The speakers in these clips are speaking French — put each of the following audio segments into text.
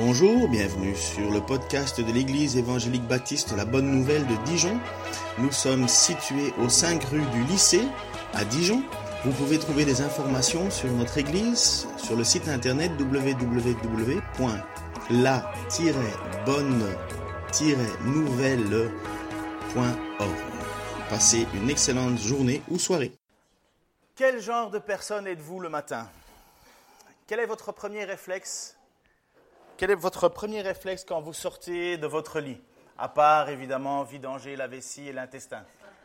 Bonjour, bienvenue sur le podcast de l'Église évangélique baptiste La Bonne Nouvelle de Dijon. Nous sommes situés aux 5 rue du lycée à Dijon. Vous pouvez trouver des informations sur notre Église sur le site internet www.la-bonne-nouvelle.org. Passez une excellente journée ou soirée. Quel genre de personne êtes-vous le matin? Quel est votre premier réflexe? Quel est votre premier réflexe quand vous sortez de votre lit? À part évidemment vidanger la vessie et l'intestin.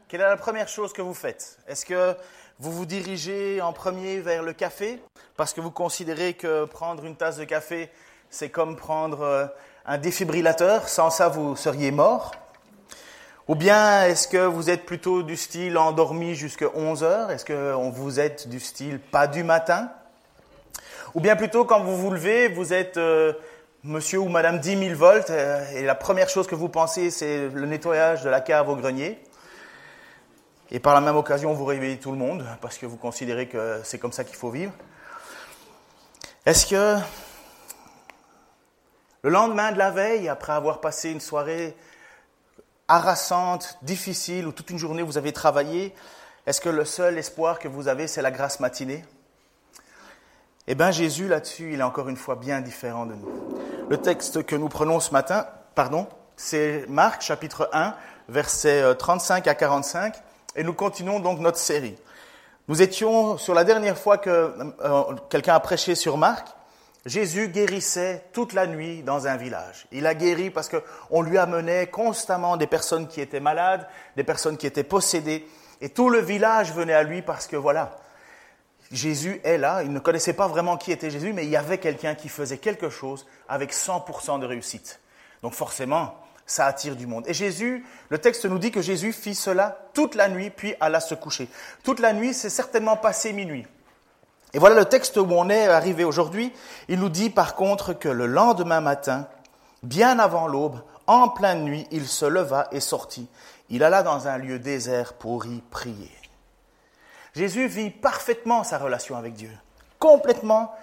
Quelle est la première chose que vous faites? Est-ce que vous vous dirigez en premier vers le café? Parce que vous considérez que prendre une tasse de café, c'est comme prendre euh, un défibrillateur. Sans ça, vous seriez mort. Ou bien est-ce que vous êtes plutôt du style endormi jusqu'à 11 heures? Est-ce que vous êtes du style pas du matin? Ou bien plutôt quand vous vous levez, vous êtes euh, monsieur ou madame 10 000 volts euh, et la première chose que vous pensez c'est le nettoyage de la cave au grenier. Et par la même occasion, vous réveillez tout le monde parce que vous considérez que c'est comme ça qu'il faut vivre. Est-ce que le lendemain de la veille, après avoir passé une soirée harassante, difficile, où toute une journée vous avez travaillé, est-ce que le seul espoir que vous avez, c'est la grâce matinée? Eh bien, Jésus, là-dessus, il est encore une fois bien différent de nous. Le texte que nous prenons ce matin, pardon, c'est Marc chapitre 1, versets 35 à 45, et nous continuons donc notre série. Nous étions sur la dernière fois que euh, quelqu'un a prêché sur Marc, Jésus guérissait toute la nuit dans un village. Il a guéri parce qu'on lui amenait constamment des personnes qui étaient malades, des personnes qui étaient possédées, et tout le village venait à lui parce que voilà, Jésus est là. Il ne connaissait pas vraiment qui était Jésus, mais il y avait quelqu'un qui faisait quelque chose avec 100% de réussite. Donc forcément, ça attire du monde. Et Jésus, le texte nous dit que Jésus fit cela toute la nuit, puis alla se coucher. Toute la nuit, c'est certainement passé minuit. Et voilà le texte où on est arrivé aujourd'hui. Il nous dit par contre que le lendemain matin, bien avant l'aube, en pleine nuit, il se leva et sortit. Il alla dans un lieu désert pour y prier. Jésus vit parfaitement sa relation avec Dieu, complètement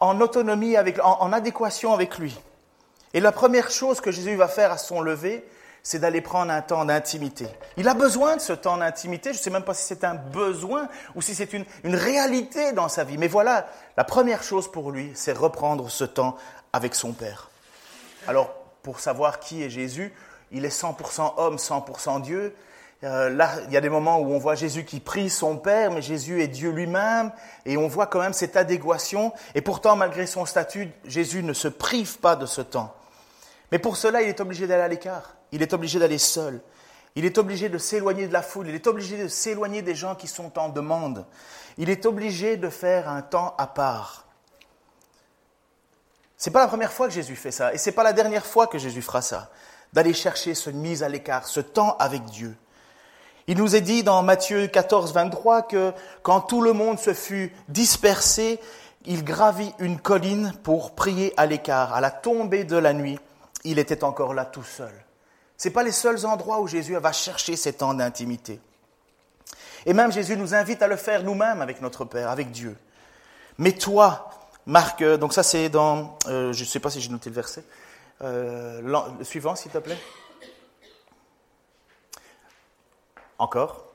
en autonomie, avec, en, adéquation avec lui. Et la première chose que Jésus va faire à son lever, c'est d'aller prendre un temps d'intimité. Il a besoin de ce temps d'intimité. Je ne sais même pas si c'est un besoin ou si c'est une, une, réalité dans sa vie. Mais voilà, la première chose pour lui, c'est reprendre ce temps avec son Père. Alors, pour savoir qui est Jésus, il est 100% homme, 100% Dieu. Euh, là, il y a des moments où on voit Jésus qui prie son Père, mais Jésus est Dieu lui-même, et on voit quand même cette adéquation. Et pourtant, malgré son statut, Jésus ne se prive pas de ce temps. Mais pour cela, il est obligé d'aller à l'écart. Il est obligé d'aller seul. Il est obligé de s'éloigner de la foule. Il est obligé de s'éloigner des gens qui sont en demande. Il est obligé de faire un temps à part. C'est pas la première fois que Jésus fait ça, et c'est pas la dernière fois que Jésus fera ça, d'aller chercher ce mise à l'écart, ce temps avec Dieu. Il nous est dit dans Matthieu 14, 23 que quand tout le monde se fut dispersé, il gravit une colline pour prier à l'écart. À la tombée de la nuit, il était encore là tout seul. Ce pas les seuls endroits où Jésus va chercher ces temps d'intimité. Et même Jésus nous invite à le faire nous-mêmes avec notre Père, avec Dieu. Mais toi, Marc, euh, donc ça c'est dans, euh, je ne sais pas si j'ai noté le verset, euh, le suivant s'il te plaît. Encore.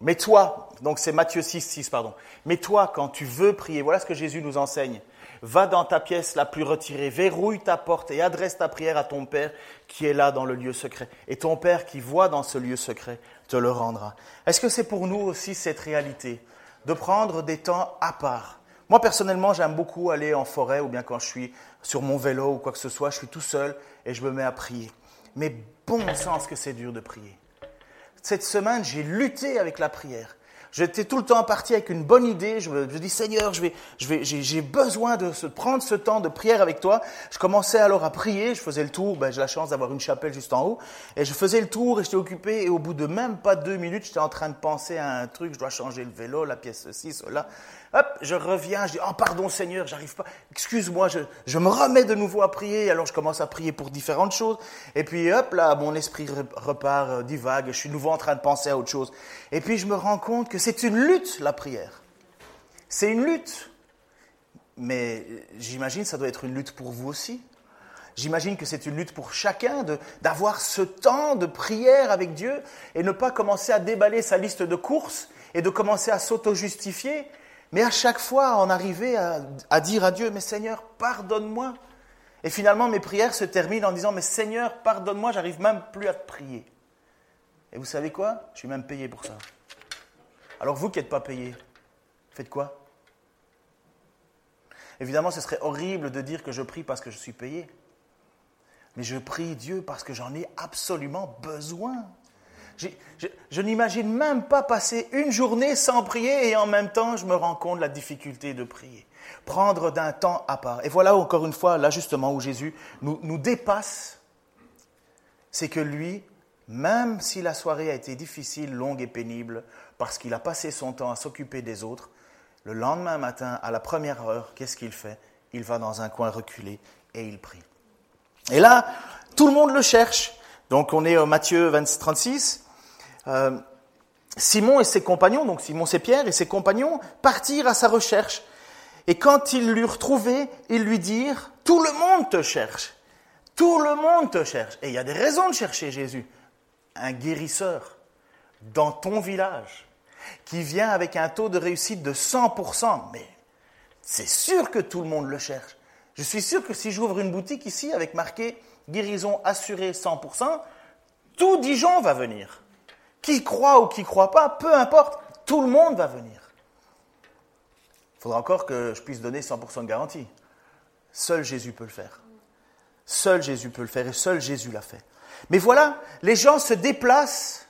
Mais toi, donc c'est Matthieu 6, 6, pardon. Mais toi, quand tu veux prier, voilà ce que Jésus nous enseigne. Va dans ta pièce la plus retirée, verrouille ta porte et adresse ta prière à ton Père qui est là dans le lieu secret. Et ton Père qui voit dans ce lieu secret te le rendra. Est-ce que c'est pour nous aussi cette réalité de prendre des temps à part? Moi personnellement, j'aime beaucoup aller en forêt ou bien quand je suis sur mon vélo ou quoi que ce soit, je suis tout seul et je me mets à prier. Mais bon sens que c'est dur de prier. Cette semaine, j'ai lutté avec la prière. J'étais tout le temps parti avec une bonne idée. Je me, dis, Seigneur, je vais, je vais, j'ai besoin de se, prendre ce temps de prière avec toi. Je commençais alors à prier. Je faisais le tour. Ben, j'ai la chance d'avoir une chapelle juste en haut. Et je faisais le tour et j'étais occupé. Et au bout de même pas deux minutes, j'étais en train de penser à un truc. Je dois changer le vélo, la pièce ceci, cela. Hop, je reviens, je dis, oh pardon Seigneur, j'arrive pas, excuse-moi, je, je, me remets de nouveau à prier, alors je commence à prier pour différentes choses, et puis hop, là, mon esprit repart, euh, divague, je suis nouveau en train de penser à autre chose. Et puis je me rends compte que c'est une lutte, la prière. C'est une lutte. mais j'imagine que ça doit être une lutte pour vous aussi. J'imagine que c'est une lutte pour chacun d'avoir ce temps de prière avec Dieu et ne pas commencer à déballer sa liste de courses et de commencer à s'auto-justifier, mais à chaque fois en arriver à, dire à Dieu, mais Seigneur, pardonne-moi. Et finalement, mes prières se terminent en disant, mais Seigneur, pardonne-moi, j'arrive même plus à te prier. Et vous savez quoi? Je suis même payé pour ça. Alors vous qui n'êtes pas payé, faites quoi? Évidemment, ce serait horrible de dire que je prie parce que je suis payé. Mais je prie Dieu parce que j'en ai absolument besoin. Je, n'imagine même pas passer une journée sans prier et en même temps, je me rends compte de la difficulté de prier. Prendre d'un temps à part. Et voilà encore une fois, là justement, où Jésus nous, nous dépasse. C'est que lui, même si la soirée a été difficile, longue et pénible, parce qu'il a passé son temps à s'occuper des autres, le lendemain matin, à la première heure, qu'est-ce qu'il fait? Il va dans un coin reculé et il prie. Et là, tout le monde le cherche. Donc on est au Matthieu 20, 36. Euh, Simon et ses compagnons, donc Simon c'est Pierre et ses compagnons, partirent à sa recherche. Et quand ils l'eurent retrouvé, ils lui dirent, tout le monde te cherche. Tout le monde te cherche. Et il y a des raisons de chercher Jésus. Un guérisseur dans ton village qui vient avec un taux de réussite de 100%. Mais c'est sûr que tout le monde le cherche. Je suis sûr que si j'ouvre une boutique ici avec marqué guérison assurée 100%, tout Dijon va venir. Qui croit ou qui croit pas, peu importe, tout le monde va venir. Il faudra encore que je puisse donner 100% de garantie. Seul Jésus peut le faire. Seul Jésus peut le faire et seul Jésus l'a fait. Mais voilà, les gens se déplacent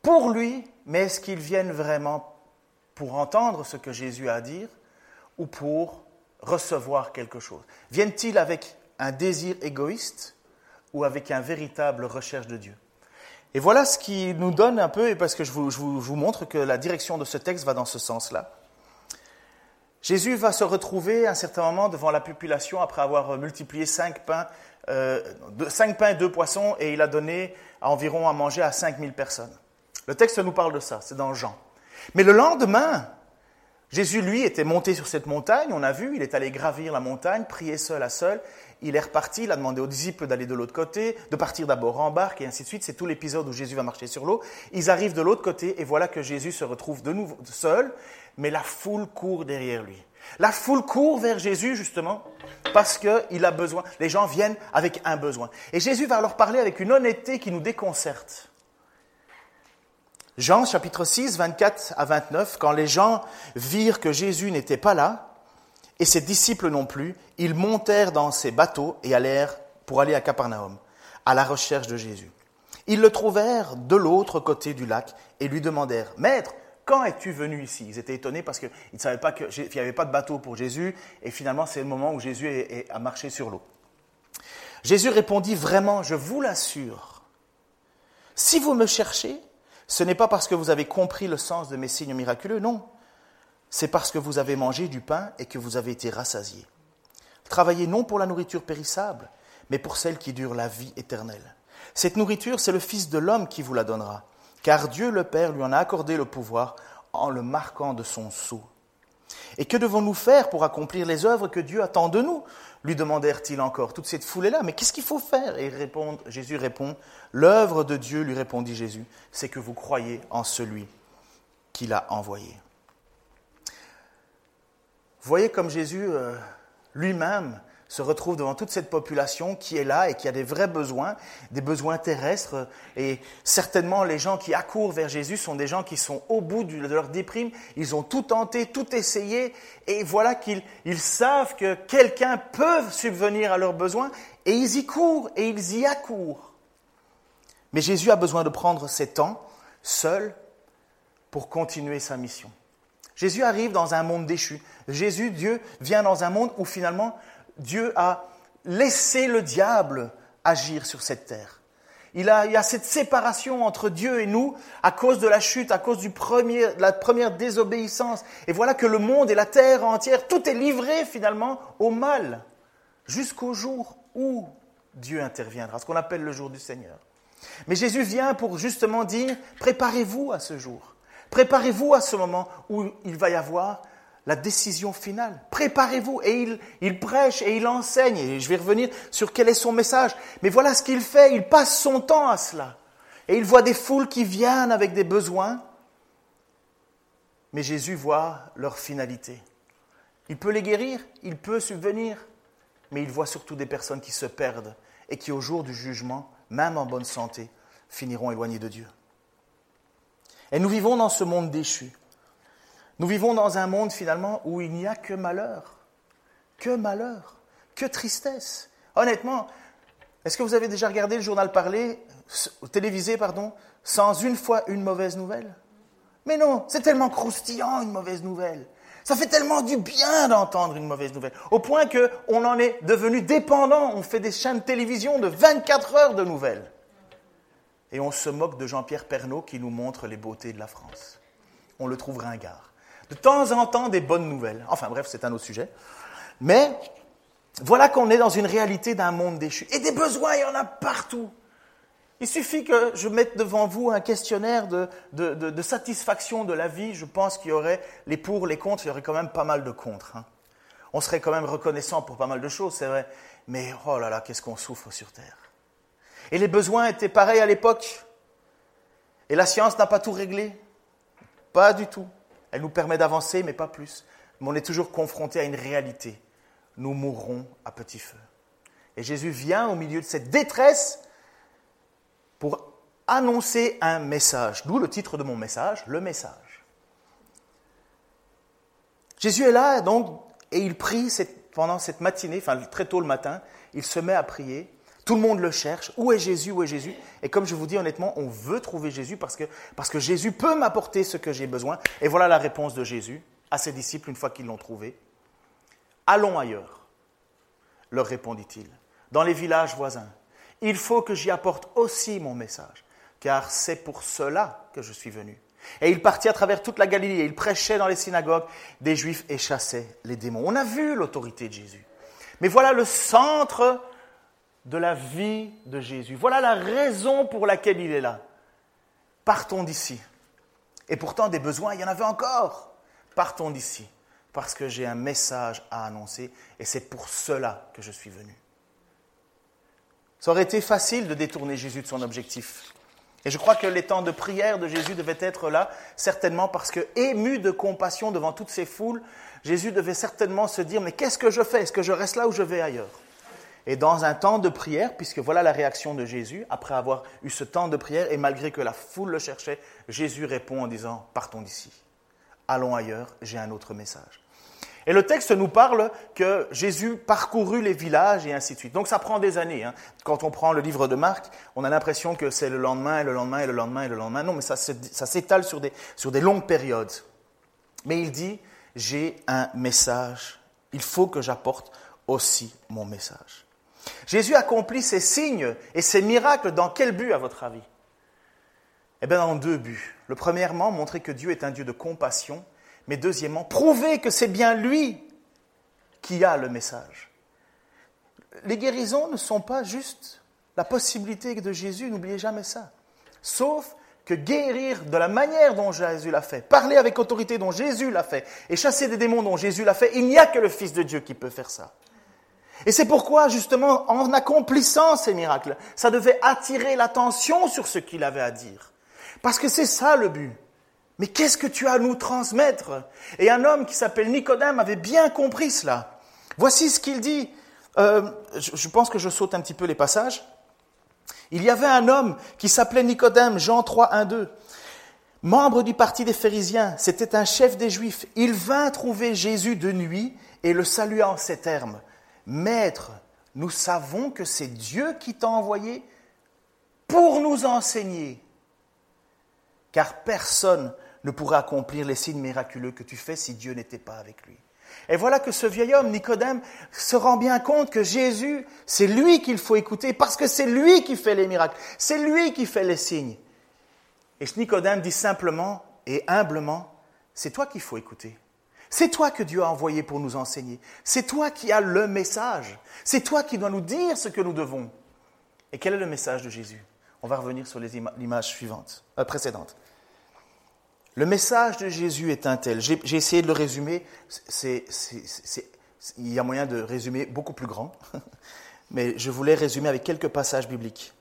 pour lui, mais est-ce qu'ils viennent vraiment pour entendre ce que Jésus a à dire ou pour recevoir quelque chose? Viennent-ils avec un désir égoïste ou avec un véritable recherche de Dieu? Et voilà ce qui nous donne un peu, et parce que je vous, montre que la direction de ce texte va dans ce sens-là. Jésus va se retrouver à un certain moment devant la population après avoir multiplié cinq pains, euh, cinq pains et deux poissons, et il a donné environ à manger à 5000 personnes. Le texte nous parle de ça, c'est dans Jean. Mais le lendemain, Jésus, lui, était monté sur cette montagne, on a vu, il est allé gravir la montagne, prier seul à seul. Il est reparti, il a demandé aux disciples d'aller de l'autre côté, de partir d'abord en barque, et ainsi de suite. C'est tout l'épisode où Jésus va marcher sur l'eau. Ils arrivent de l'autre côté, et voilà que Jésus se retrouve de nouveau seul, mais la foule court derrière lui. La foule court vers Jésus, justement, parce qu'il a besoin. Les gens viennent avec un besoin. Et Jésus va leur parler avec une honnêteté qui nous déconcerte. Jean chapitre 6, 24 à 29, quand les gens virent que Jésus n'était pas là, et ses disciples non plus, ils montèrent dans ces bateaux et allèrent pour aller à Capernaum, à la recherche de Jésus. Ils le trouvèrent de l'autre côté du lac et lui demandèrent, Maître, quand es-tu venu ici? Ils étaient étonnés parce qu'ils ne savaient pas qu'il n'y avait pas de bateau pour Jésus, et finalement c'est le moment où Jésus a marché sur l'eau. Jésus répondit, Vraiment, je vous l'assure, si vous me cherchez, ce n'est pas parce que vous avez compris le sens de mes signes miraculeux, non. C'est parce que vous avez mangé du pain et que vous avez été rassasiés. Travaillez non pour la nourriture périssable, mais pour celle qui dure la vie éternelle. Cette nourriture, c'est le Fils de l'homme qui vous la donnera, car Dieu le Père lui en a accordé le pouvoir en le marquant de son sceau. Et que devons-nous faire pour accomplir les œuvres que Dieu attend de nous lui demandèrent-ils encore. Toute cette foule est là, mais qu'est-ce qu'il faut faire? Et Jésus répond, l'œuvre de Dieu, lui répondit Jésus, c'est que vous croyez en celui qu'il a envoyé. Voyez comme Jésus euh, lui-même se retrouve devant toute cette population qui est là et qui a des vrais besoins, des besoins terrestres. Et certainement, les gens qui accourent vers Jésus sont des gens qui sont au bout de leur déprime. Ils ont tout tenté, tout essayé. Et voilà qu'ils ils savent que quelqu'un peut subvenir à leurs besoins. Et ils y courent et ils y accourent. Mais Jésus a besoin de prendre ses temps seul pour continuer sa mission. Jésus arrive dans un monde déchu. Jésus, Dieu, vient dans un monde où finalement Dieu a laissé le diable agir sur cette terre. Il, a, il y a cette séparation entre Dieu et nous à cause de la chute, à cause du premier, de la première désobéissance. Et voilà que le monde et la terre entière, tout est livré finalement au mal, jusqu'au jour où Dieu interviendra, ce qu'on appelle le jour du Seigneur. Mais Jésus vient pour justement dire, préparez-vous à ce jour. Préparez-vous à ce moment où il va y avoir la décision finale. Préparez-vous. Et il, il, prêche et il enseigne. Et je vais revenir sur quel est son message. Mais voilà ce qu'il fait. Il passe son temps à cela. Et il voit des foules qui viennent avec des besoins. Mais Jésus voit leur finalité. Il peut les guérir, il peut subvenir, mais il voit surtout des personnes qui se perdent et qui, au jour du jugement, même en bonne santé, finiront éloignées de Dieu. Et nous vivons dans ce monde déchu. Nous vivons dans un monde finalement où il n'y a que malheur, que malheur, que tristesse. Honnêtement, est-ce que vous avez déjà regardé le journal parler, télévisé, pardon, sans une fois une mauvaise nouvelle? Mais non, c'est tellement croustillant une mauvaise nouvelle. Ça fait tellement du bien d'entendre une mauvaise nouvelle, au point qu'on en est devenu dépendant. On fait des chaînes de télévision de 24 heures de nouvelles. Et on se moque de Jean-Pierre Pernaud qui nous montre les beautés de la France. On le trouve ringard. De temps en temps, des bonnes nouvelles. Enfin bref, c'est un autre sujet. Mais voilà qu'on est dans une réalité d'un monde déchu. Et des besoins, il y en a partout. Il suffit que je mette devant vous un questionnaire de, satisfaction de la vie. Je pense qu'il y aurait les pour, les contre, il y aurait quand même pas mal de contre. Hein. On serait quand même reconnaissant pour pas mal de choses, c'est vrai. Mais oh là là, qu'est-ce qu'on souffre sur Terre. Et les besoins étaient pareils à l'époque. Et la science n'a pas tout réglé. Pas du tout. Elle nous permet d'avancer, mais pas plus. Mais on est toujours confronté à une réalité. Nous mourrons à petit feu. Et Jésus vient au milieu de cette détresse pour annoncer un message. D'où le titre de mon message, le message. Jésus est là, donc, et il prie pendant cette matinée, enfin très tôt le matin, il se met à prier. Tout le monde le cherche. Où est Jésus? Où est Jésus? Et comme je vous dis honnêtement, on veut trouver Jésus parce que, parce que Jésus peut m'apporter ce que j'ai besoin. Et voilà la réponse de Jésus à ses disciples une fois qu'ils l'ont trouvé. Allons ailleurs, leur répondit-il, dans les villages voisins il faut que j'y apporte aussi mon message, car c'est pour cela que je suis venu. Et il partit à travers toute la Galilée, il prêchait dans les synagogues des Juifs et chassait les démons. On a vu l'autorité de Jésus. Mais voilà le centre de la vie de Jésus. Voilà la raison pour laquelle il est là. Partons d'ici. Et pourtant, des besoins, il y en avait encore. Partons d'ici, parce que j'ai un message à annoncer, et c'est pour cela que je suis venu. Ça aurait été facile de détourner Jésus de son objectif. Et je crois que les temps de prière de Jésus devaient être là, certainement parce que, ému de compassion devant toutes ces foules, Jésus devait certainement se dire, mais qu'est-ce que je fais? Est-ce que je reste là ou je vais ailleurs? Et dans un temps de prière, puisque voilà la réaction de Jésus, après avoir eu ce temps de prière, et malgré que la foule le cherchait, Jésus répond en disant, partons d'ici, allons ailleurs, j'ai un autre message. Et le texte nous parle que Jésus parcourut les villages et ainsi de suite. Donc ça prend des années. Hein. Quand on prend le livre de Marc, on a l'impression que c'est le lendemain et le lendemain et le lendemain et le lendemain. Non, mais ça, s'étale sur des, sur des longues périodes. Mais il dit, j'ai un message. Il faut que j'apporte aussi mon message. Jésus accomplit ses signes et ses miracles dans quel but, à votre avis? Eh bien, dans deux buts. Le premièrement, montrer que Dieu est un Dieu de compassion mais deuxièmement, prouver que c'est bien lui qui a le message. Les guérisons ne sont pas juste la possibilité de Jésus, n'oubliez jamais ça. Sauf que guérir de la manière dont Jésus l'a fait, parler avec autorité dont Jésus l'a fait, et chasser des démons dont Jésus l'a fait, il n'y a que le Fils de Dieu qui peut faire ça. Et c'est pourquoi, justement, en accomplissant ces miracles, ça devait attirer l'attention sur ce qu'il avait à dire. Parce que c'est ça le but. Mais qu'est-ce que tu as à nous transmettre? Et un homme qui s'appelle Nicodème avait bien compris cela. Voici ce qu'il dit. Euh, je pense que je saute un petit peu les passages. Il y avait un homme qui s'appelait Nicodème, Jean 3, 1, 2. Membre du parti des pharisiens, c'était un chef des Juifs. Il vint trouver Jésus de nuit et le salua en ces termes. Maître, nous savons que c'est Dieu qui t'a envoyé pour nous enseigner. Car personne ne pourrait accomplir les signes miraculeux que tu fais si Dieu n'était pas avec lui. Et voilà que ce vieil homme, Nicodème, se rend bien compte que Jésus, c'est lui qu'il faut écouter parce que c'est lui qui fait les miracles, c'est lui qui fait les signes. Et Nicodème dit simplement et humblement, c'est toi qu'il faut écouter. C'est toi que Dieu a envoyé pour nous enseigner. C'est toi qui as le message. C'est toi qui dois nous dire ce que nous devons. Et quel est le message de Jésus? On va revenir sur l'image suivante, euh, précédente. Le message de Jésus est un tel. J'ai essayé de le résumer. il y a moyen de résumer beaucoup plus grand, mais je voulais résumer avec quelques passages bibliques.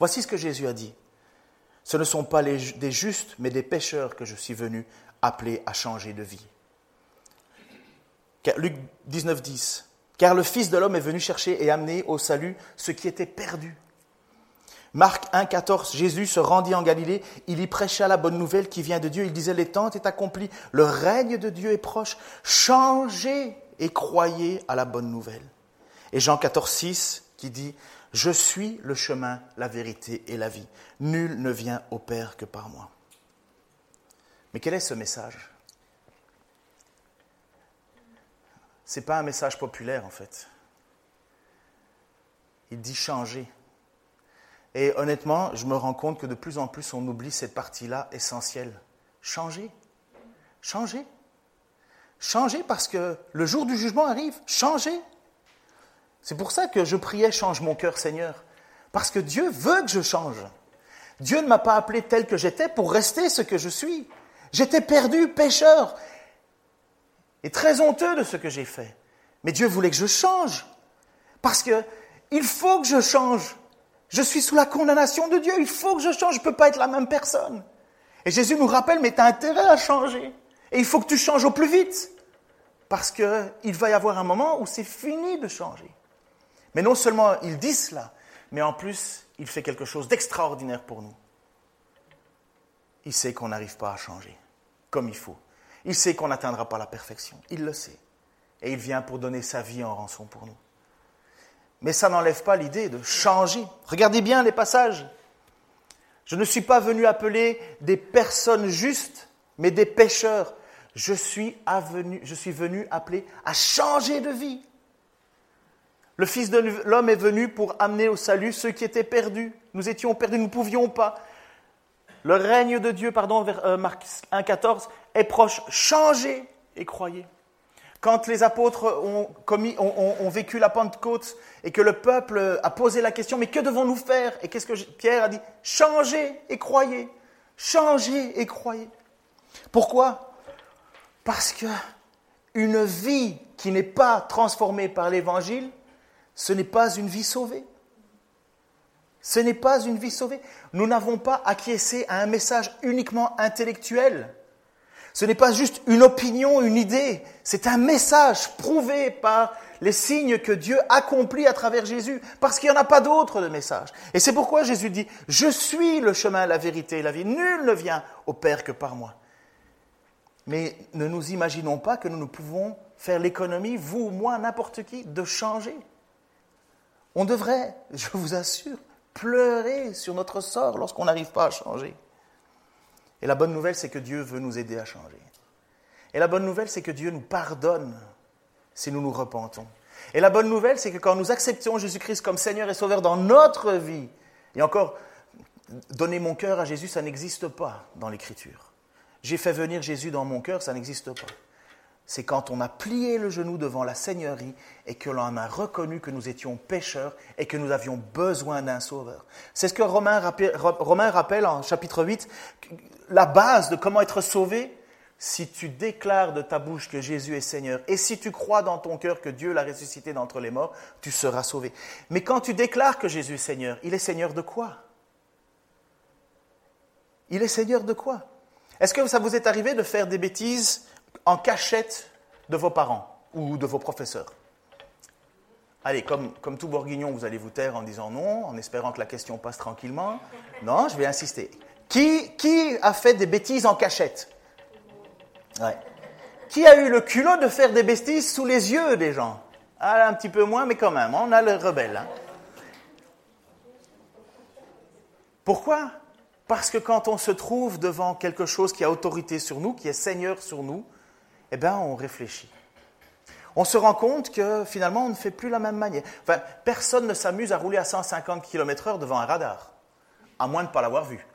Voici ce que Jésus a dit. Ce ne sont pas des justes, mais des pécheurs que je suis venu appeler à changer de vie. Luc 19, 10. Car le Fils de l'homme est venu chercher et amener au salut ce qui était perdu. Marc 1, 14. Jésus se rendit en Galilée, il y prêcha la bonne nouvelle qui vient de Dieu. Il disait, les temps est accompli, le règne de Dieu est proche. Changez et croyez à la bonne nouvelle. Et Jean 14, 6 qui dit, je suis le chemin, la vérité et la vie. Nul ne vient au Père que par moi. Mais quel est ce message Ce n'est pas un message populaire en fait. Il dit changer. Et honnêtement, je me rends compte que de plus en plus on oublie cette partie-là essentielle. Changer. Changer. Changer parce que le jour du jugement arrive. Changer. C'est pour ça que je priais Change mon cœur, Seigneur. Parce que Dieu veut que je change. Dieu ne m'a pas appelé tel que j'étais pour rester ce que je suis. J'étais perdu, pécheur, et très honteux de ce que j'ai fait. Mais Dieu voulait que je change. Parce que il faut que je change. Je suis sous la condamnation de Dieu. Il faut que je change. Je ne peux pas être la même personne. Et Jésus nous rappelle, mais tu as intérêt à changer. Et il faut que tu changes au plus vite. Parce qu'il va y avoir un moment où c'est fini de changer. Mais non seulement il dit cela, mais en plus, il fait quelque chose d'extraordinaire pour nous. Il sait qu'on n'arrive pas à changer comme il faut. Il sait qu'on n'atteindra pas la perfection. Il le sait. Et il vient pour donner sa vie en rançon pour nous. Mais ça n'enlève pas l'idée de changer. Regardez bien les passages. Je ne suis pas venu appeler des personnes justes, mais des pécheurs. Je suis, venu appeler à changer de vie. Le Fils de l'homme est venu pour amener au salut ceux qui étaient perdus. Nous étions perdus, nous ne pouvions pas. Le règne de Dieu, pardon, vers euh, Marc 1,14, est proche. Changez et croyez. Quand les apôtres ont, vécu la Pentecôte et que le peuple a posé la question, mais que devons-nous faire? Et qu'est-ce que Pierre a dit? Changez et croyez. Changez et croyez. Pourquoi? Parce que une vie qui n'est pas transformée par l'Évangile ce n'est pas une vie sauvée. Ce n'est pas une vie sauvée. Nous n'avons pas acquiescé à un message uniquement intellectuel. Ce n'est pas juste une opinion, une idée. C'est un message prouvé par les signes que Dieu accomplit à travers Jésus, parce qu'il n'y en a pas d'autre de message. Et c'est pourquoi Jésus dit, je suis le chemin, la vérité et la vie. Nul ne vient au Père que par moi. Mais ne nous imaginons pas que nous ne pouvons faire l'économie, vous ou moi, n'importe qui, de changer. On devrait, je vous assure, pleurer sur notre sort lorsqu'on n'arrive pas à changer. Et la bonne nouvelle, c'est que Dieu veut nous aider à changer. Et la bonne nouvelle, c'est que Dieu nous pardonne si nous nous repentons. Et la bonne nouvelle, c'est que quand nous acceptons Jésus-Christ comme Seigneur et Sauveur dans notre vie, et encore, donner mon cœur à Jésus, ça n'existe pas dans l'Écriture. J'ai fait venir Jésus dans mon cœur, ça n'existe pas c'est quand on a plié le genou devant la Seigneurie et que l'on a reconnu que nous étions pécheurs et que nous avions besoin d'un sauveur. C'est ce que Romain rappelle, en chapitre 8, la base de comment être sauvé. Si tu déclares de ta bouche que Jésus est Seigneur et si tu crois dans ton cœur que Dieu l'a ressuscité d'entre les morts, tu seras sauvé. Mais quand tu déclares que Jésus est Seigneur, il est Seigneur de quoi? Il est Seigneur de quoi? Est-ce que ça vous est arrivé de faire des bêtises en cachette de vos parents ou de vos professeurs. Allez, comme, comme tout bourguignon, vous allez vous taire en disant non, en espérant que la question passe tranquillement. Non, je vais insister. Qui, qui a fait des bêtises en cachette? Qui a eu le culot de faire des bêtises sous les yeux des gens? Ah, Un petit peu moins, mais quand même, on a le rebelle. Hein. Pourquoi? Parce que quand on se trouve devant quelque chose qui a autorité sur nous, qui est Seigneur sur nous, eh bien, on réfléchit. On se rend compte que finalement, on ne fait plus la même manière. Personne ne s'amuse à rouler à 150 km/h devant un radar, à moins de ne pas l'avoir vu.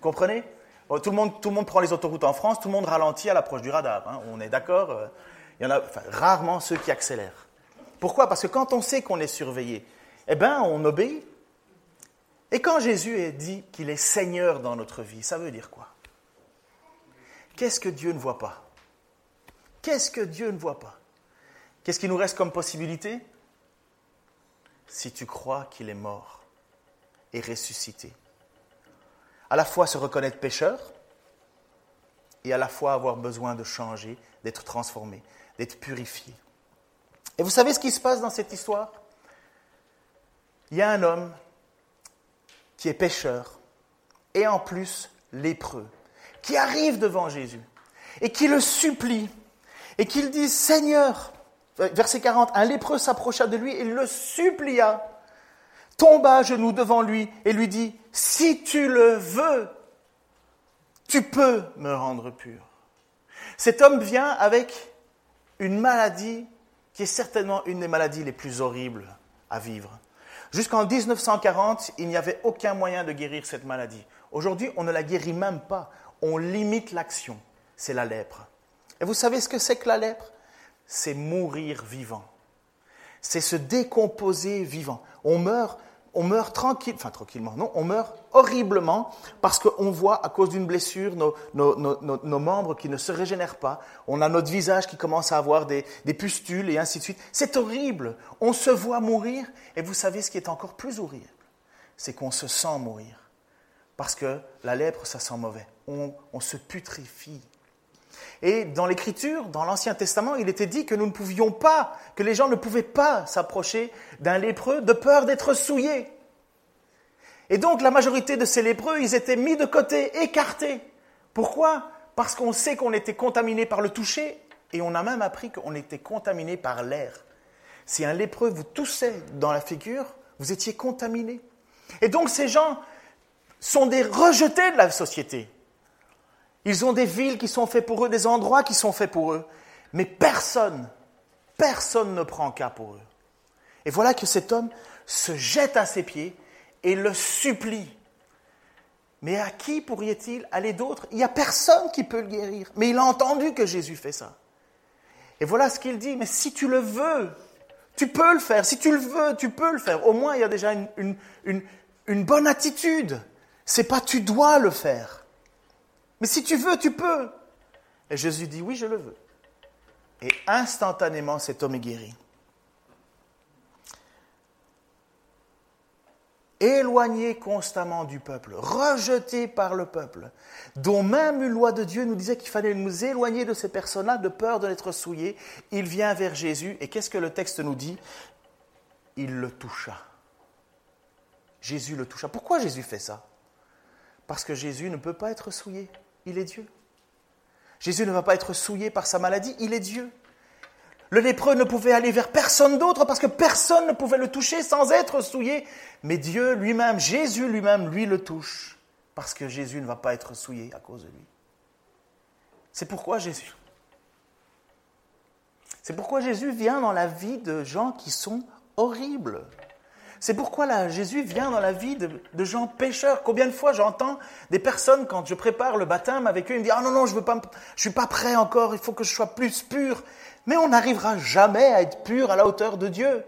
Comprenez? Oh, tout le, monde, tout le monde prend les autoroutes en France, tout le monde ralentit à l'approche du radar. Hein. On est d'accord euh, Il y en a rarement ceux qui accélèrent. Pourquoi? Parce que quand on sait qu'on est surveillé, eh bien, on obéit. Et quand Jésus est dit qu'il est Seigneur dans notre vie, ça veut dire quoi? Qu'est-ce que Dieu ne voit pas? Qu'est-ce que Dieu ne voit pas? Qu'est-ce qui nous reste comme possibilité? Si tu crois qu'il est mort et ressuscité. À la fois se reconnaître pécheur et à la fois avoir besoin de changer, d'être transformé, d'être purifié. Et vous savez ce qui se passe dans cette histoire? Il y a un homme qui est pécheur et en plus lépreux, qui arrive devant Jésus et qui le supplie et qu'il dit Seigneur, verset 40, un lépreux s'approcha de lui et le supplia, tomba à genoux devant lui et lui dit Si tu le veux, tu peux me rendre pur. Cet homme vient avec une maladie qui est certainement une des maladies les plus horribles à vivre. Jusqu'en 1940, il n'y avait aucun moyen de guérir cette maladie. Aujourd'hui, on ne la guérit même pas. On limite l'action. C'est la lèpre. Et vous savez ce que c'est que la lèpre? C'est mourir vivant. C'est se décomposer vivant. On meurt on meurt tranquille, enfin tranquillement, non, on meurt horriblement parce qu'on voit à cause d'une blessure nos, membres qui ne se régénèrent pas, on a notre visage qui commence à avoir des, pustules et ainsi de suite. C'est horrible, on se voit mourir et vous savez ce qui est encore plus horrible, c'est qu'on se sent mourir parce que la lèpre, ça sent mauvais, on, on se putrifie. Et dans l'Écriture, dans l'Ancien Testament, il était dit que nous ne pouvions pas, que les gens ne pouvaient pas s'approcher d'un lépreux de peur d'être souillés. Et donc la majorité de ces lépreux, ils étaient mis de côté, écartés. Pourquoi? Parce qu'on sait qu'on était contaminé par le toucher et on a même appris qu'on était contaminé par l'air. Si un lépreux vous toussait dans la figure, vous étiez contaminé. Et donc ces gens sont des rejetés de la société. Ils ont des villes qui sont faites pour eux, des endroits qui sont faits pour eux. Mais personne, personne ne prend cas pour eux. Et voilà que cet homme se jette à ses pieds et le supplie. Mais à qui pourrait-il aller d'autre? Il n'y a personne qui peut le guérir. Mais il a entendu que Jésus fait ça. Et voilà ce qu'il dit, mais si tu le veux, tu peux le faire. Si tu le veux, tu peux le faire. Au moins, il y a déjà une, une, une bonne attitude. C'est pas tu dois le faire. Mais si tu veux, tu peux. Et Jésus dit, oui, je le veux. Et instantanément, cet homme est guéri. éloigné constamment du peuple, rejeté par le peuple, dont même une loi de Dieu nous disait qu'il fallait nous éloigner de ces personnes-là de peur de l'être souillés, il vient vers Jésus et qu'est-ce que le texte nous dit? Il le toucha. Jésus le toucha. Pourquoi Jésus fait ça? Parce que Jésus ne peut pas être souillé il est Dieu. Jésus ne va pas être souillé par sa maladie, il est Dieu. Le lépreux ne pouvait aller vers personne d'autre parce que personne ne pouvait le toucher sans être souillé. Mais Dieu lui-même, Jésus lui-même, lui le touche parce que Jésus ne va pas être souillé à cause de lui. C'est pourquoi Jésus. C'est pourquoi Jésus vient dans la vie de gens qui sont horribles. C'est pourquoi là, Jésus vient dans la vie de, gens pécheurs. Combien de fois j'entends des personnes, quand je prépare le baptême avec eux, ils me disent Ah non, non, je ne suis pas prêt encore, il faut que je sois plus pur. Mais on n'arrivera jamais à être pur à la hauteur de Dieu.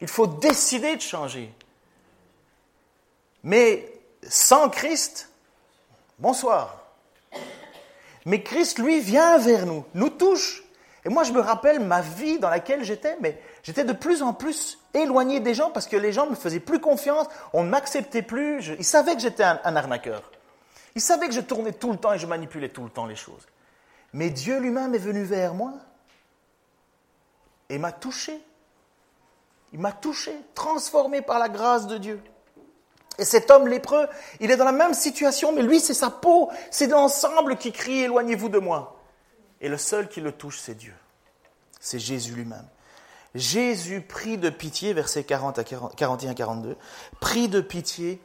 Il faut décider de changer. Mais sans Christ, bonsoir. Mais Christ, lui, vient vers nous, nous touche. Et moi, je me rappelle ma vie dans laquelle j'étais, mais j'étais de plus en plus éloigné des gens parce que les gens ne me faisaient plus confiance, on ne m'acceptait plus. ils savaient que j'étais un, arnaqueur. Ils savaient que je tournais tout le temps et je manipulais tout le temps les choses. Mais Dieu lui-même est venu vers moi et m'a touché. Il m'a touché, transformé par la grâce de Dieu. Et cet homme lépreux, il est dans la même situation, mais lui, c'est sa peau, c'est l'ensemble qui crie éloignez-vous de moi. Et le seul qui le touche, c'est Dieu. C'est Jésus lui-même. Jésus prit de pitié, versets 40 à 41 42, prit de pitié,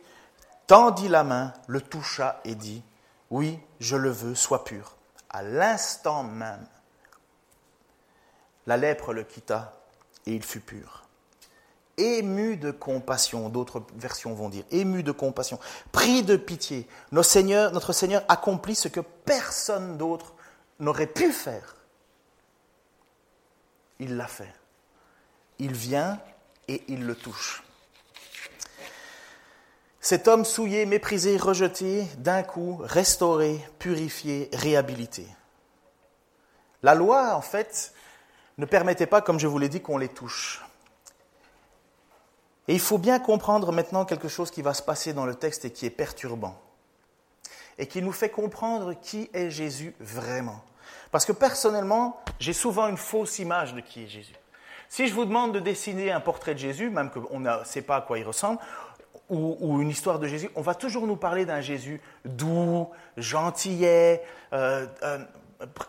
tendit la main, le toucha et dit, oui, je le veux, sois pur. À l'instant même, la lèpre le quitta et il fut pur. Ému de compassion, d'autres versions vont dire, ému de compassion, pris de pitié, notre Seigneur accomplit ce que personne d'autre n'aurait pu faire. Il l'a fait il vient et il le touche. Cet homme souillé, méprisé, rejeté, d'un coup restauré, purifié, réhabilité. La loi, en fait, ne permettait pas, comme je vous l'ai dit, qu'on les touche. Et il faut bien comprendre maintenant quelque chose qui va se passer dans le texte et qui est perturbant. Et qui nous fait comprendre qui est Jésus vraiment. Parce que personnellement, j'ai souvent une fausse image de qui est Jésus. Si je vous demande de dessiner un portrait de Jésus, même qu'on ne sait pas à quoi il ressemble, ou, une histoire de Jésus, on va toujours nous parler d'un Jésus doux, gentillet, euh, euh,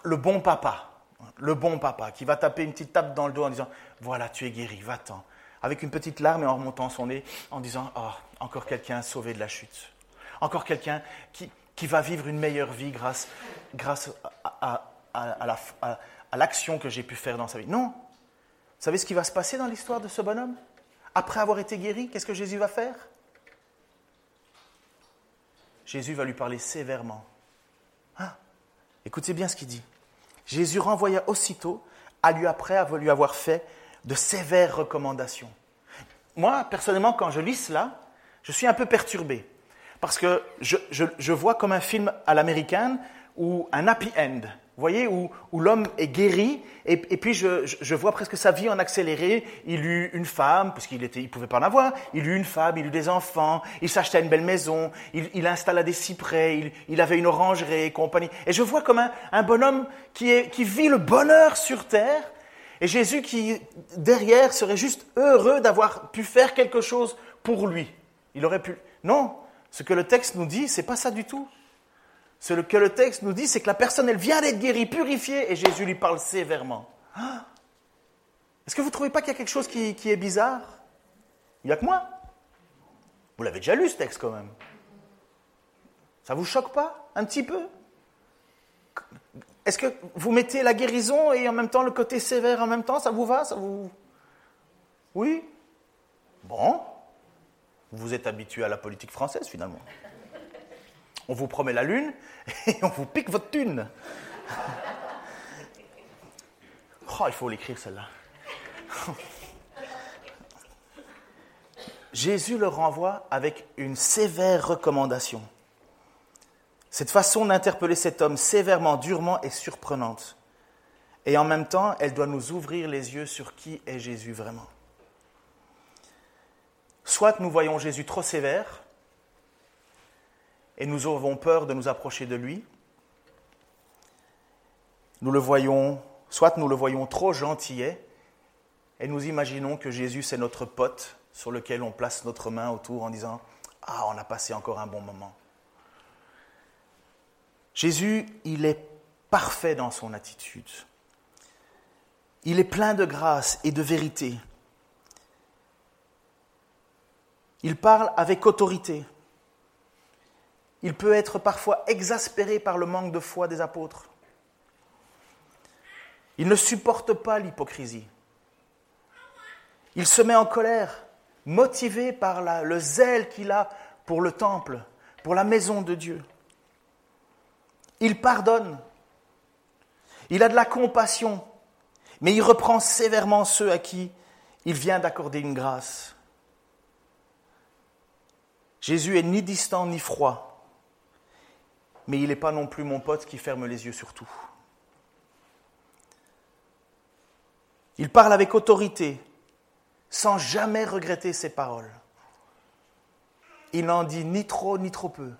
le bon papa. Le bon papa qui va taper une petite tape dans le dos en disant Voilà, tu es guéri, va-t'en avec une petite larme et en remontant son nez, en disant Oh, encore quelqu'un sauvé de la chute. Encore quelqu'un qui, qui, va vivre une meilleure vie grâce, grâce à, à l'action que j'ai pu faire dans sa vie. Non. Vous savez ce qui va se passer dans l'histoire de ce bonhomme? Après avoir été guéri, qu'est-ce que Jésus va faire? Jésus va lui parler sévèrement. Ah, écoutez bien ce qu'il dit. Jésus renvoya aussitôt, à lui après avoir lui avoir fait de sévères recommandations. Moi, personnellement, quand je lis cela, je suis un peu perturbé. Parce que je, je, vois comme un film à l'américaine ou un happy end. Vous voyez, où, l'homme est guéri, et, puis je, vois presque sa vie en accéléré. Il eut une femme, parce qu'il ne il pouvait pas en avoir, il eut une femme, il eut des enfants, il s'achetait une belle maison, il, installa des cyprès, il, avait une orangerie et compagnie. Et je vois comme un, bonhomme qui, qui vit le bonheur sur terre, et Jésus qui, derrière, serait juste heureux d'avoir pu faire quelque chose pour lui. Il aurait pu. Non, ce que le texte nous dit, c'est pas ça du tout. Ce que le texte nous dit, c'est que la personne, elle vient d'être guérie, purifiée, et Jésus lui parle sévèrement. Ah Est-ce que vous ne trouvez pas qu'il y a quelque chose qui, qui est bizarre? Il n'y a que moi. Vous l'avez déjà lu, ce texte, quand même. Ça vous choque pas Un petit peu? Est-ce que vous mettez la guérison et en même temps le côté sévère en même temps Ça vous va ça vous... Oui? Bon. Vous êtes habitué à la politique française finalement. On vous promet la lune et on vous pique votre thune. Oh, il faut l'écrire celle-là. Jésus le renvoie avec une sévère recommandation. Cette façon d'interpeller cet homme sévèrement, durement est surprenante. Et en même temps, elle doit nous ouvrir les yeux sur qui est Jésus vraiment. Soit nous voyons Jésus trop sévère et nous avons peur de nous approcher de lui. Nous le voyons, soit nous le voyons trop gentillet et nous imaginons que Jésus c'est notre pote sur lequel on place notre main autour en disant Ah, on a passé encore un bon moment. Jésus, il est parfait dans son attitude. Il est plein de grâce et de vérité. Il parle avec autorité. Il peut être parfois exaspéré par le manque de foi des apôtres. Il ne supporte pas l'hypocrisie. Il se met en colère, motivé par le zèle qu'il a pour le temple, pour la maison de Dieu. Il pardonne. Il a de la compassion, mais il reprend sévèrement ceux à qui il vient d'accorder une grâce. Jésus est ni distant ni froid, mais il n'est pas non plus mon pote qui ferme les yeux sur tout. Il parle avec autorité, sans jamais regretter ses paroles. Il n'en dit ni trop ni trop peu.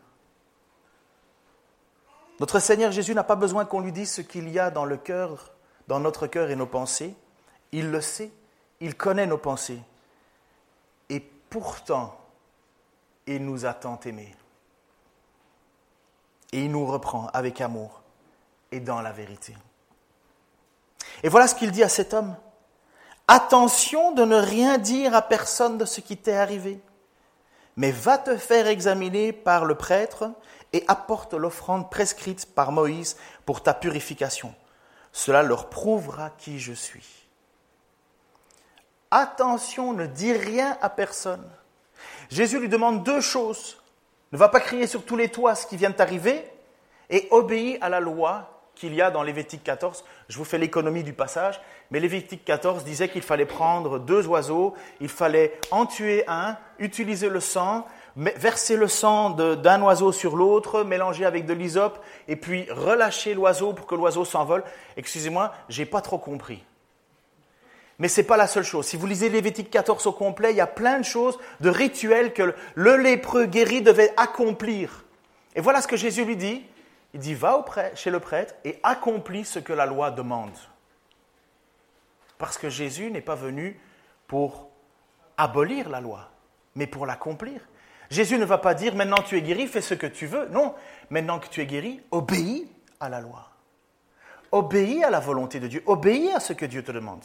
Notre Seigneur Jésus n'a pas besoin qu'on lui dise ce qu'il y a dans le cœur, dans notre cœur et nos pensées. Il le sait, il connaît nos pensées. Et pourtant, il nous a tant aimés. Et il nous reprend avec amour et dans la vérité. Et voilà ce qu'il dit à cet homme. Attention de ne rien dire à personne de ce qui t'est arrivé, mais va te faire examiner par le prêtre et apporte l'offrande prescrite par Moïse pour ta purification. Cela leur prouvera qui je suis. Attention, ne dis rien à personne. Jésus lui demande deux choses. Ne va pas crier sur tous les toits ce qui vient de t'arriver et obéis à la loi qu'il y a dans Lévitique 14. Je vous fais l'économie du passage, mais Lévitique 14 disait qu'il fallait prendre deux oiseaux, il fallait en tuer un, utiliser le sang, verser le sang d'un oiseau sur l'autre, mélanger avec de l'hysope, et puis relâcher l'oiseau pour que l'oiseau s'envole. Excusez-moi, j'ai pas trop compris. Mais ce n'est pas la seule chose. Si vous lisez Lévitique 14 au complet, il y a plein de choses, de rituels que le lépreux guéri devait accomplir. Et voilà ce que Jésus lui dit. Il dit, va chez le prêtre et accomplis ce que la loi demande. Parce que Jésus n'est pas venu pour abolir la loi, mais pour l'accomplir. Jésus ne va pas dire, maintenant tu es guéri, fais ce que tu veux. Non, maintenant que tu es guéri, obéis à la loi. Obéis à la volonté de Dieu. Obéis à ce que Dieu te demande.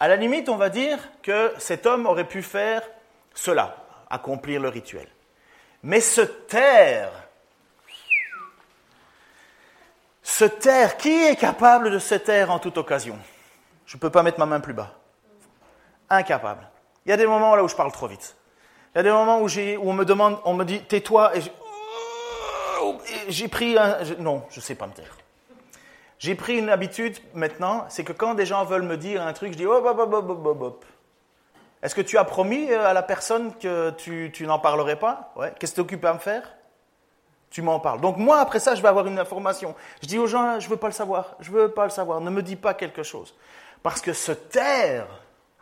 À la limite, on va dire que cet homme aurait pu faire cela, accomplir le rituel. Mais se taire, se taire, qui est capable de se taire en toute occasion? Je ne peux pas mettre ma main plus bas. Incapable. Il y a des moments là où je parle trop vite. Il y a des moments où, on me demande, on me dit tais-toi, et j'ai non, je ne sais pas me taire. J'ai pris une habitude maintenant, c'est que quand des gens veulent me dire un truc, je dis hop, hop, hop, hop, hop, hop. Est-ce que tu as promis euh, à la personne que tu, tu n'en parlerais pas? Ouais. Qu'est-ce que tu occupes à me faire? Tu m'en parles. Donc moi, après ça, je vais avoir une information. Je dis aux gens, je ne veux pas le savoir, je ne veux pas le savoir, ne me dis pas quelque chose. Parce que se taire,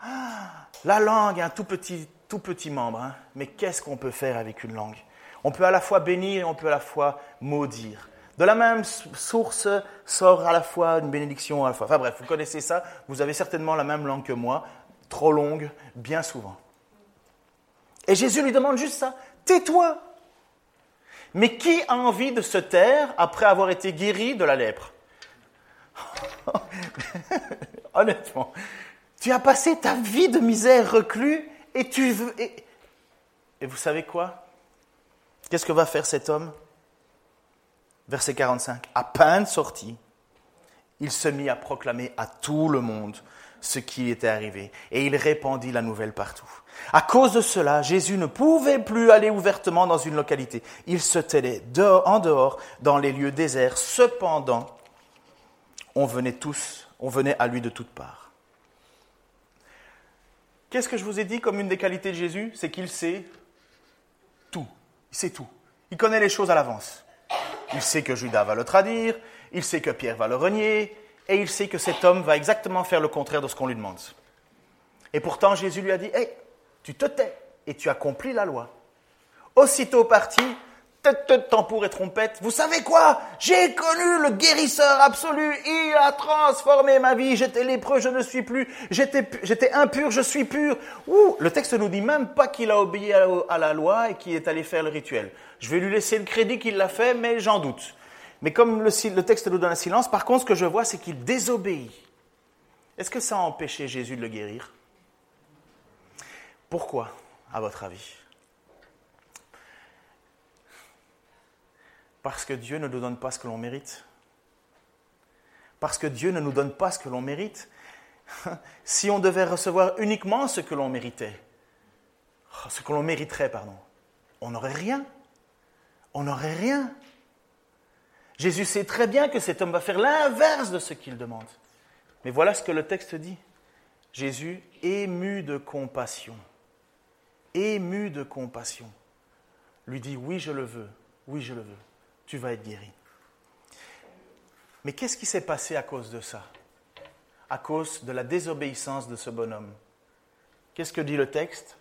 ah, la langue un tout petit, tout petit membre, hein. mais qu'est-ce qu'on peut faire avec une langue? On peut à la fois bénir et on peut à la fois maudire. De la même source sort à la fois une bénédiction, à la fois. Enfin bref, vous connaissez ça, vous avez certainement la même langue que moi, trop longue, bien souvent. Et Jésus lui demande juste ça, tais-toi. Mais qui a envie de se taire après avoir été guéri de la lèpre? Honnêtement, tu as passé ta vie de misère reclus et tu veux... et vous savez quoi? Qu'est-ce que va faire cet homme? Verset 45, à peine sorti, il se mit à proclamer à tout le monde ce qui était arrivé, et il répandit la nouvelle partout. À cause de cela, Jésus ne pouvait plus aller ouvertement dans une localité. Il se tenait en dehors, dans les lieux déserts. Cependant, on venait tous, on venait à lui de toutes parts. Qu'est-ce que je vous ai dit comme une des qualités de Jésus? C'est qu'il sait tout. Il sait tout. Il connaît les choses à l'avance. Il sait que Judas va le tradir, il sait que Pierre va le renier, et il sait que cet homme va exactement faire le contraire de ce qu'on lui demande. Et pourtant, Jésus lui a dit, hé, tu te tais et tu accomplis la loi. Aussitôt parti, tête, tambour et trompette, vous savez quoi? J'ai connu le guérisseur absolu, il a transformé ma vie, j'étais lépreux, je ne suis plus, j'étais impur, je suis pur. Ouh, le texte ne nous dit même pas qu'il a obéi à la loi et qu'il est allé faire le rituel. Je vais lui laisser le crédit qu'il l'a fait, mais j'en doute. Mais comme le, le, texte nous donne un silence, par contre, ce que je vois, c'est qu'il désobéit. Est-ce que ça a empêché Jésus de le guérir? Pourquoi, à votre avis? Parce que Dieu ne nous donne pas ce que l'on mérite. Parce que Dieu ne nous donne pas ce que l'on mérite. si on devait recevoir uniquement ce que l'on méritait, ce que l'on mériterait, pardon, on n'aurait rien on n'aurait rien. Jésus sait très bien que cet homme va faire l'inverse de ce qu'il demande. Mais voilà ce que le texte dit. Jésus, ému de compassion, ému de compassion, lui dit, oui, je le veux, oui, je le veux, tu vas être guéri. Mais qu'est-ce qui s'est passé à cause de ça? À cause de la désobéissance de ce bonhomme. Qu'est-ce que dit le texte?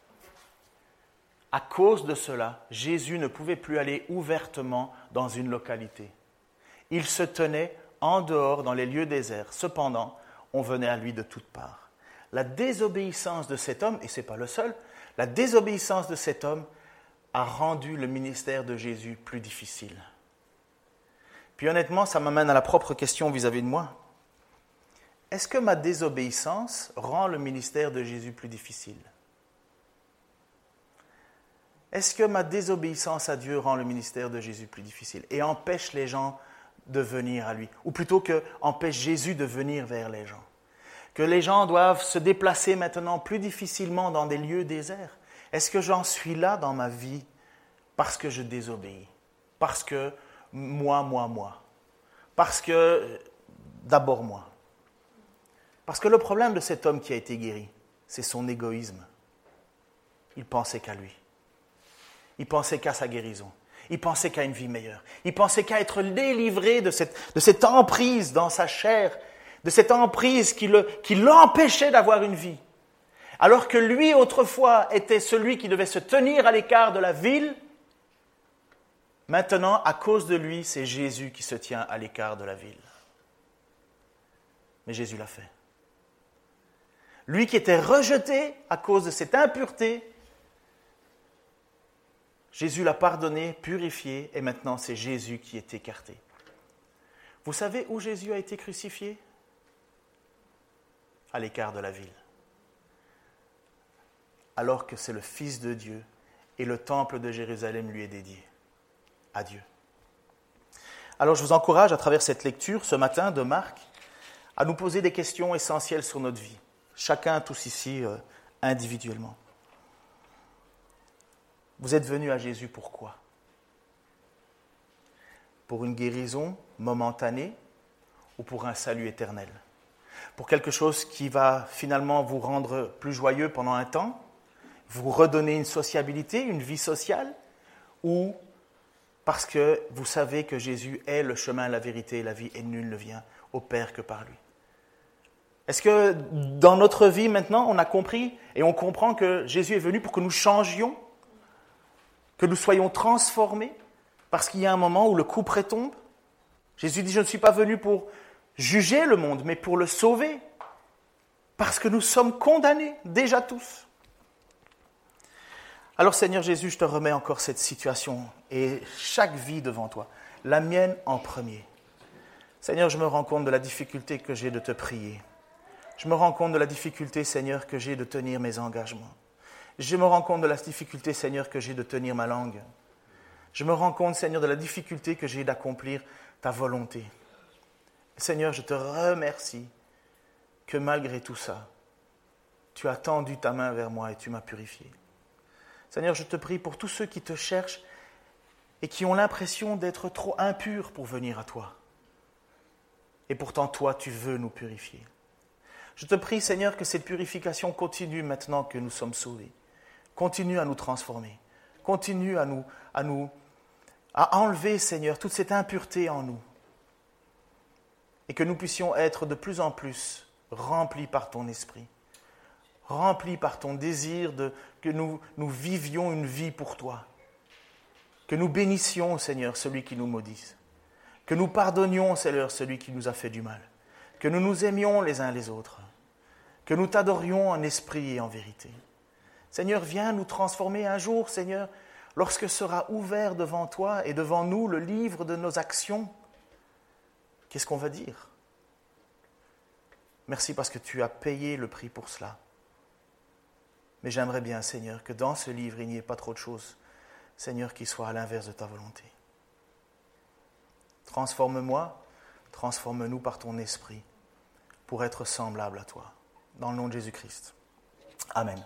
À cause de cela, Jésus ne pouvait plus aller ouvertement dans une localité. Il se tenait en dehors dans les lieux déserts. Cependant, on venait à lui de toutes parts. La désobéissance de cet homme, et ce n'est pas le seul, la désobéissance de cet homme a rendu le ministère de Jésus plus difficile. Puis honnêtement, ça m'amène à la propre question vis-à-vis -vis de moi. Est-ce que ma désobéissance rend le ministère de Jésus plus difficile? Est-ce que ma désobéissance à Dieu rend le ministère de Jésus plus difficile et empêche les gens de venir à lui? Ou plutôt que empêche Jésus de venir vers les gens? Que les gens doivent se déplacer maintenant plus difficilement dans des lieux déserts? Est-ce que j'en suis là dans ma vie parce que je désobéis Parce que moi, moi, moi Parce que d'abord moi Parce que le problème de cet homme qui a été guéri, c'est son égoïsme. Il pensait qu'à lui. il pensait qu'à sa guérison. Il pensait qu'à une vie meilleure. Il pensait qu'à être délivré de cette, de cette emprise dans sa chair, de cette emprise qui, le, qui l'empêchait d'avoir une vie. Alors que lui, autrefois, était celui qui devait se tenir à l'écart de la ville, maintenant, à cause de lui, c'est Jésus qui se tient à l'écart de la ville. Mais Jésus l'a fait. Lui qui était rejeté à cause de cette impureté, Jésus l'a pardonné, purifié, et maintenant c'est Jésus qui est écarté. Vous savez où Jésus a été crucifié? À l'écart de la ville. Alors que c'est le Fils de Dieu et le temple de Jérusalem lui est dédié. Alors je vous encourage à travers cette lecture ce matin de Marc à nous poser des questions essentielles sur notre vie, chacun, tous ici, euh, individuellement. Vous êtes venu à Jésus pourquoi Pour une guérison momentanée ou pour un salut éternel? Pour quelque chose qui va finalement vous rendre plus joyeux pendant un temps Vous redonner une sociabilité, une vie sociale Ou parce que vous savez que Jésus est le chemin, la vérité et la vie et nul ne vient au Père que par lui est-ce que dans notre vie maintenant, on a compris et on comprend que Jésus est venu pour que nous changions que nous soyons transformés, parce qu'il y a un moment où le coup tombe? Jésus dit, je ne suis pas venu pour juger le monde, mais pour le sauver, parce que nous sommes condamnés déjà tous. Alors Seigneur Jésus, je te remets encore cette situation et chaque vie devant toi, la mienne en premier. Seigneur, je me rends compte de la difficulté que j'ai de te prier. Je me rends compte de la difficulté, Seigneur, que j'ai de tenir mes engagements. Je me rends compte de la difficulté, Seigneur, que j'ai de tenir ma langue. Je me rends compte, Seigneur, de la difficulté que j'ai d'accomplir ta volonté. Seigneur, je te remercie que malgré tout ça, tu as tendu ta main vers moi et tu m'as purifié. Seigneur, je te prie pour tous ceux qui te cherchent et qui ont l'impression d'être trop impurs pour venir à toi. Et pourtant, toi, tu veux nous purifier. Je te prie, Seigneur, que cette purification continue maintenant que nous sommes sauvés continue à nous transformer, continue à nous, à nous, à enlever, Seigneur, toute cette impureté en nous, et que nous puissions être de plus en plus remplis par ton esprit, remplis par ton désir de que nous, vivions une vie pour toi, que nous bénissions, Seigneur, celui qui nous maudisse, que nous pardonnions, Seigneur, celui qui nous a fait du mal, que nous nous aimions les uns les autres, que nous t'adorions en esprit et en vérité. Seigneur, viens nous transformer un jour, Seigneur, lorsque sera ouvert devant toi et devant nous le livre de nos actions. Qu'est-ce qu'on va dire? Merci parce que tu as payé le prix pour cela. Mais j'aimerais bien, Seigneur, que dans ce livre, il n'y ait pas trop de choses, Seigneur, qui soient à l'inverse de ta volonté. Transforme-moi, transforme-nous par ton esprit pour être semblable à toi. Dans le nom de Jésus-Christ. Amen.